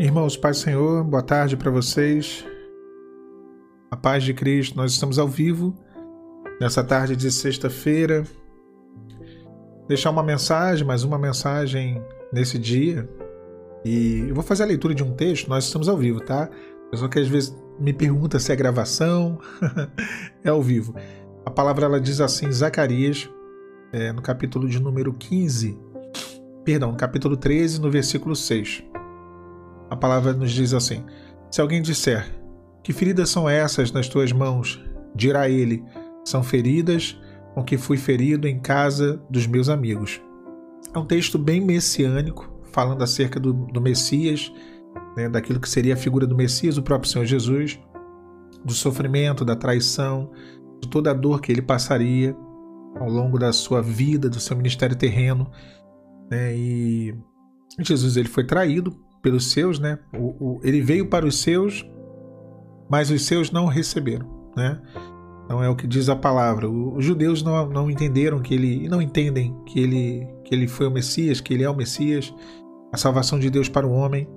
Irmãos, Pai Senhor, boa tarde para vocês. A paz de Cristo, nós estamos ao vivo nessa tarde de sexta-feira. Deixar uma mensagem, mais uma mensagem nesse dia. E eu vou fazer a leitura de um texto, nós estamos ao vivo, tá? Pessoa que às vezes me pergunta se é gravação, é ao vivo. A palavra ela diz assim, Zacarias, é, no capítulo de número 15, perdão, no capítulo 13, no versículo 6. A palavra nos diz assim: Se alguém disser, Que feridas são essas nas tuas mãos? Dirá ele: São feridas com que fui ferido em casa dos meus amigos. É um texto bem messiânico, falando acerca do, do Messias, né, daquilo que seria a figura do Messias, o próprio Senhor Jesus, do sofrimento, da traição, de toda a dor que ele passaria ao longo da sua vida, do seu ministério terreno. Né, e Jesus ele foi traído pelos seus, né? O, o, ele veio para os seus, mas os seus não receberam, né? Então é o que diz a palavra. Os judeus não, não entenderam que ele, e não entendem que ele, que ele foi o Messias, que ele é o Messias, a salvação de Deus para o homem.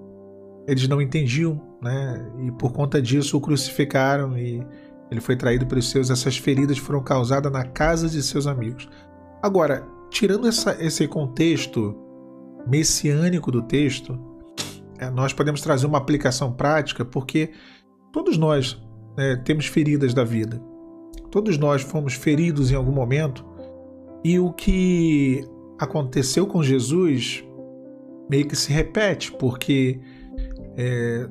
Eles não entendiam, né? E por conta disso o crucificaram e ele foi traído pelos seus. Essas feridas foram causadas na casa de seus amigos. Agora, tirando essa, esse contexto messiânico do texto, nós podemos trazer uma aplicação prática porque todos nós né, temos feridas da vida. Todos nós fomos feridos em algum momento e o que aconteceu com Jesus meio que se repete, porque é,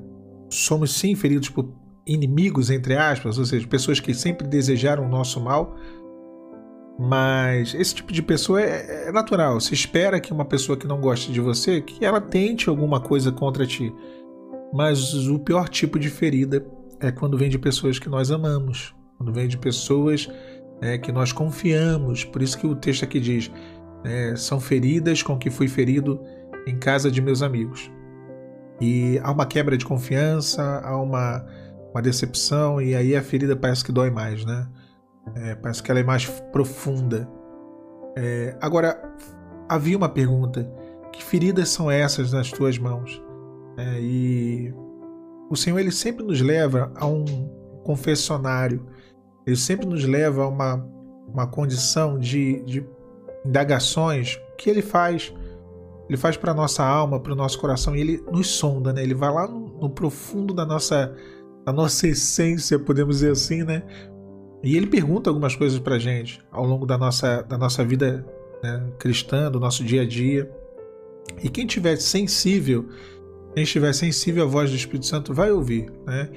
somos sim feridos por inimigos, entre aspas, ou seja, pessoas que sempre desejaram o nosso mal, mas esse tipo de pessoa é, é, natural. Se espera que uma pessoa que não goste de você, que ela tente alguma coisa contra ti. Mas o pior tipo de ferida é quando vem de pessoas que nós amamos, quando vem de pessoas é, que nós confiamos. Por isso que o texto aqui diz: é, são feridas com que fui ferido em casa de meus amigos. E há uma quebra de confiança, há uma, uma decepção, e aí a ferida parece que dói mais, né? É, parece que ela é mais profunda. É, agora, havia uma pergunta: que feridas são essas nas tuas mãos? É, e o Senhor ele sempre nos leva a um confessionário, ele sempre nos leva a uma, uma condição de, de indagações que ele faz. Ele faz para nossa alma, para o nosso coração, e ele nos sonda, né? Ele vai lá no, no profundo da nossa, da nossa essência, podemos dizer assim, né? E ele pergunta algumas coisas para gente ao longo da nossa, da nossa vida né, cristã, do nosso dia a dia. E quem estiver sensível, quem estiver sensível à voz do Espírito Santo, vai ouvir. Né?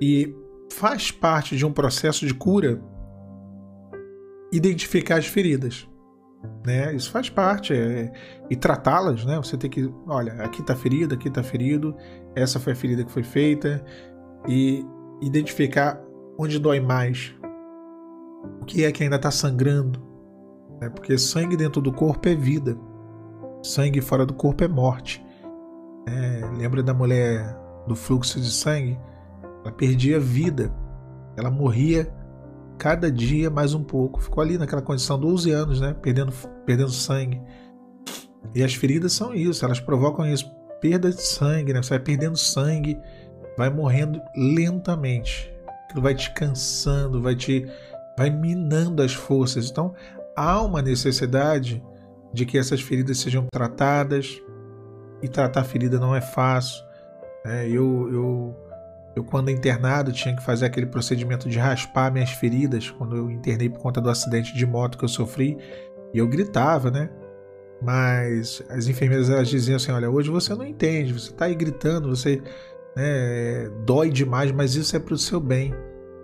E faz parte de um processo de cura identificar as feridas. Né? Isso faz parte. É, e tratá-las. Né? Você tem que. Olha, aqui está ferida, aqui está ferido, essa foi a ferida que foi feita. E identificar onde dói mais, que é que ainda está sangrando. Né? Porque sangue dentro do corpo é vida, sangue fora do corpo é morte. É, lembra da mulher do fluxo de sangue? Ela perdia vida, ela morria cada dia mais um pouco. Ficou ali naquela condição 12 anos, né? Perdendo, perdendo sangue. E as feridas são isso, elas provocam isso, perda de sangue, né? Você vai perdendo sangue, vai morrendo lentamente. Aquilo vai te cansando, vai te vai minando as forças. Então, há uma necessidade de que essas feridas sejam tratadas, e tratar ferida não é fácil. É, eu, eu, eu, quando internado, tinha que fazer aquele procedimento de raspar minhas feridas, quando eu internei por conta do acidente de moto que eu sofri, e eu gritava, né? Mas as enfermeiras elas diziam assim: olha, hoje você não entende, você está aí gritando, você né, dói demais, mas isso é para o seu bem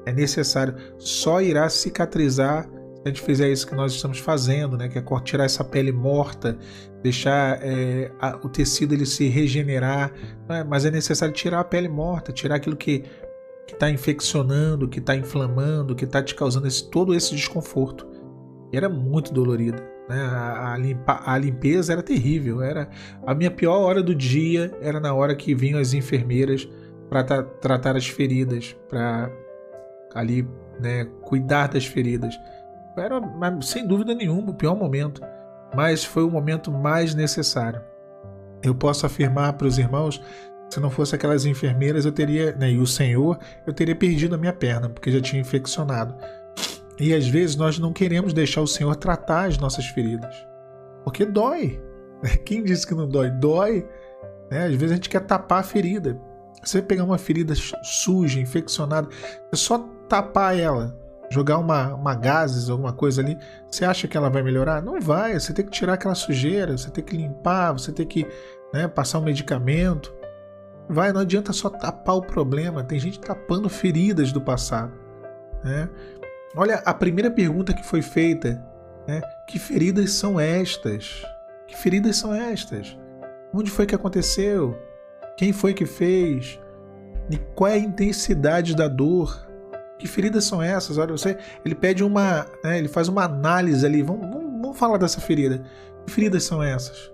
é necessário. Só irá cicatrizar se a gente fizer isso que nós estamos fazendo, né? Que é tirar essa pele morta, deixar é, a, o tecido ele se regenerar. Né? Mas é necessário tirar a pele morta, tirar aquilo que está infeccionando, que está inflamando, que está te causando esse, todo esse desconforto. E era muito dolorido. Né? A, a, limpa, a limpeza era terrível. Era a minha pior hora do dia era na hora que vinham as enfermeiras para tra tratar as feridas, para ali, né, cuidar das feridas. Era, sem dúvida nenhuma, o pior momento, mas foi o momento mais necessário. Eu posso afirmar para os irmãos Se não fosse aquelas enfermeiras, eu teria, né, e o Senhor, eu teria perdido a minha perna, porque já tinha infeccionado. E às vezes nós não queremos deixar o Senhor tratar as nossas feridas, porque dói. Quem disse que não dói? Dói. Né? Às vezes a gente quer tapar a ferida. Você pegar uma ferida suja, infeccionada, é só tapar ela, jogar uma, uma gases, alguma coisa ali, você acha que ela vai melhorar? Não vai. Você tem que tirar aquela sujeira, você tem que limpar, você tem que né, passar um medicamento. Vai, não adianta só tapar o problema. Tem gente tapando feridas do passado. Né? Olha, a primeira pergunta que foi feita, né? Que feridas são estas? Que feridas são estas? Onde foi que aconteceu? Quem foi que fez? E qual é a intensidade da dor? Que feridas são essas? Olha, você, ele pede uma, né, ele faz uma análise ali. Vamos, vamos, vamos falar dessa ferida. Que feridas são essas?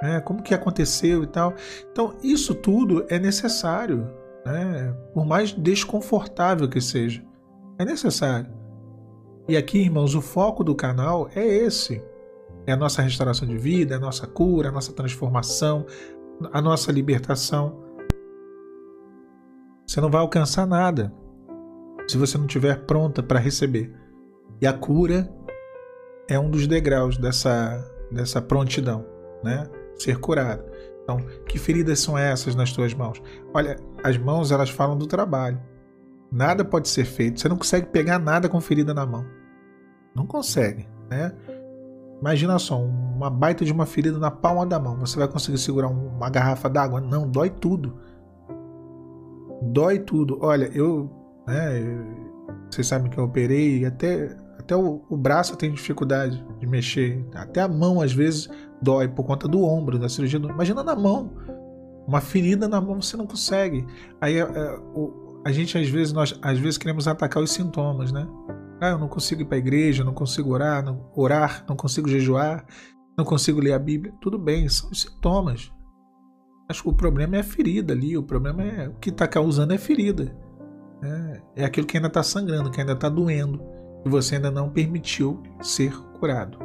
É, como que aconteceu e tal? Então, isso tudo é necessário, né? por mais desconfortável que seja. É necessário. E aqui, irmãos, o foco do canal é esse: é a nossa restauração de vida, a nossa cura, a nossa transformação, a nossa libertação. Você não vai alcançar nada se você não estiver pronta para receber. E a cura é um dos degraus dessa, dessa prontidão, né? Ser curado. Então, que feridas são essas nas tuas mãos? Olha, as mãos elas falam do trabalho. Nada pode ser feito. Você não consegue pegar nada com ferida na mão. Não consegue, né? Imagina só, uma baita de uma ferida na palma da mão. Você vai conseguir segurar uma garrafa d'água? Não, dói tudo. Dói tudo. Olha, eu, né, vocês sabem que eu operei, até, até o, o braço tem dificuldade de mexer. Até a mão às vezes dói por conta do ombro, da cirurgia. Do... Imagina na mão. Uma ferida na mão você não consegue. Aí é, é, o, a gente às vezes nós às vezes queremos atacar os sintomas, né? Ah, eu não consigo ir para a igreja, não consigo orar, não, orar, não consigo jejuar, não consigo ler a Bíblia. Tudo bem, são os sintomas. Acho que o problema é a ferida ali, o problema é o que está causando é ferida. É, é aquilo que ainda está sangrando, que ainda está doendo, e você ainda não permitiu ser curado.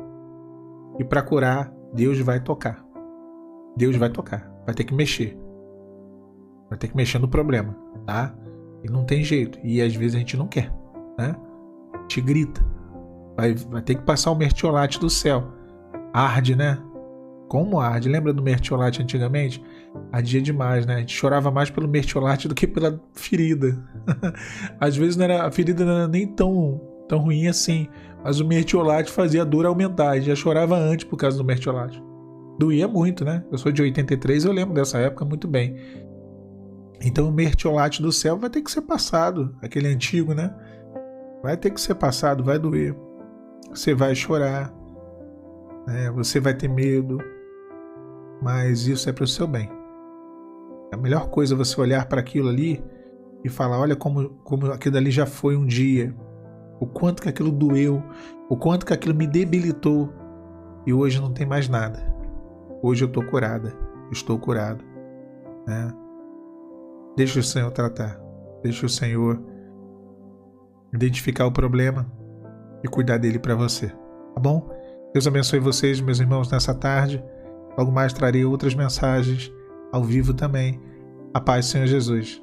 E para curar, Deus vai tocar. Deus vai tocar, vai ter que mexer. Vai ter que mexer no problema, tá? E não tem jeito. E às vezes a gente não quer, né? te grita. Vai, vai ter que passar o mertiolate do céu. Arde, né? Como arde? Lembra do mertiolate antigamente? Ardia demais, né? A gente chorava mais pelo mertiolate do que pela ferida. Às vezes não era, a ferida não era nem tão, tão ruim assim, mas o mertiolate fazia a dor aumentar. A gente já chorava antes por causa do mertiolate. Doía muito, né? Eu sou de 83 eu lembro dessa época muito bem. Então o mertiolate do céu vai ter que ser passado, aquele antigo, né? Vai ter que ser passado, vai doer. Você vai chorar, né? você vai ter medo, mas isso é para o seu bem. A melhor coisa é você olhar para aquilo ali e falar: olha como, como aquilo ali já foi um dia, o quanto que aquilo doeu, o quanto que aquilo me debilitou e hoje não tem mais nada. Hoje eu estou curada, estou curado. Né? Deixa o Senhor tratar, deixa o Senhor identificar o problema e cuidar dele para você. Tá bom? Deus abençoe vocês, meus irmãos, nessa tarde. Logo mais trarei outras mensagens ao vivo também. A paz, Senhor Jesus.